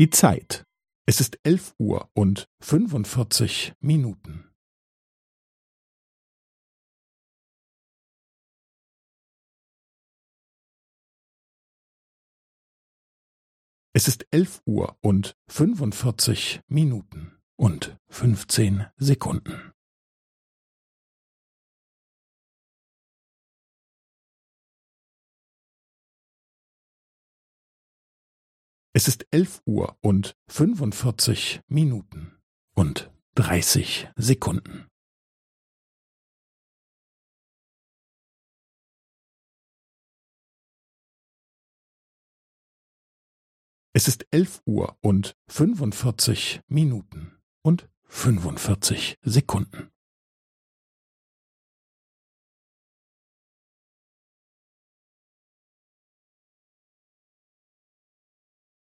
Die Zeit. Es ist elf Uhr und fünfundvierzig Minuten. Es ist elf Uhr und fünfundvierzig Minuten und fünfzehn Sekunden. Es ist elf Uhr und fünfundvierzig Minuten und dreißig Sekunden. Es ist elf Uhr und fünfundvierzig Minuten und fünfundvierzig Sekunden.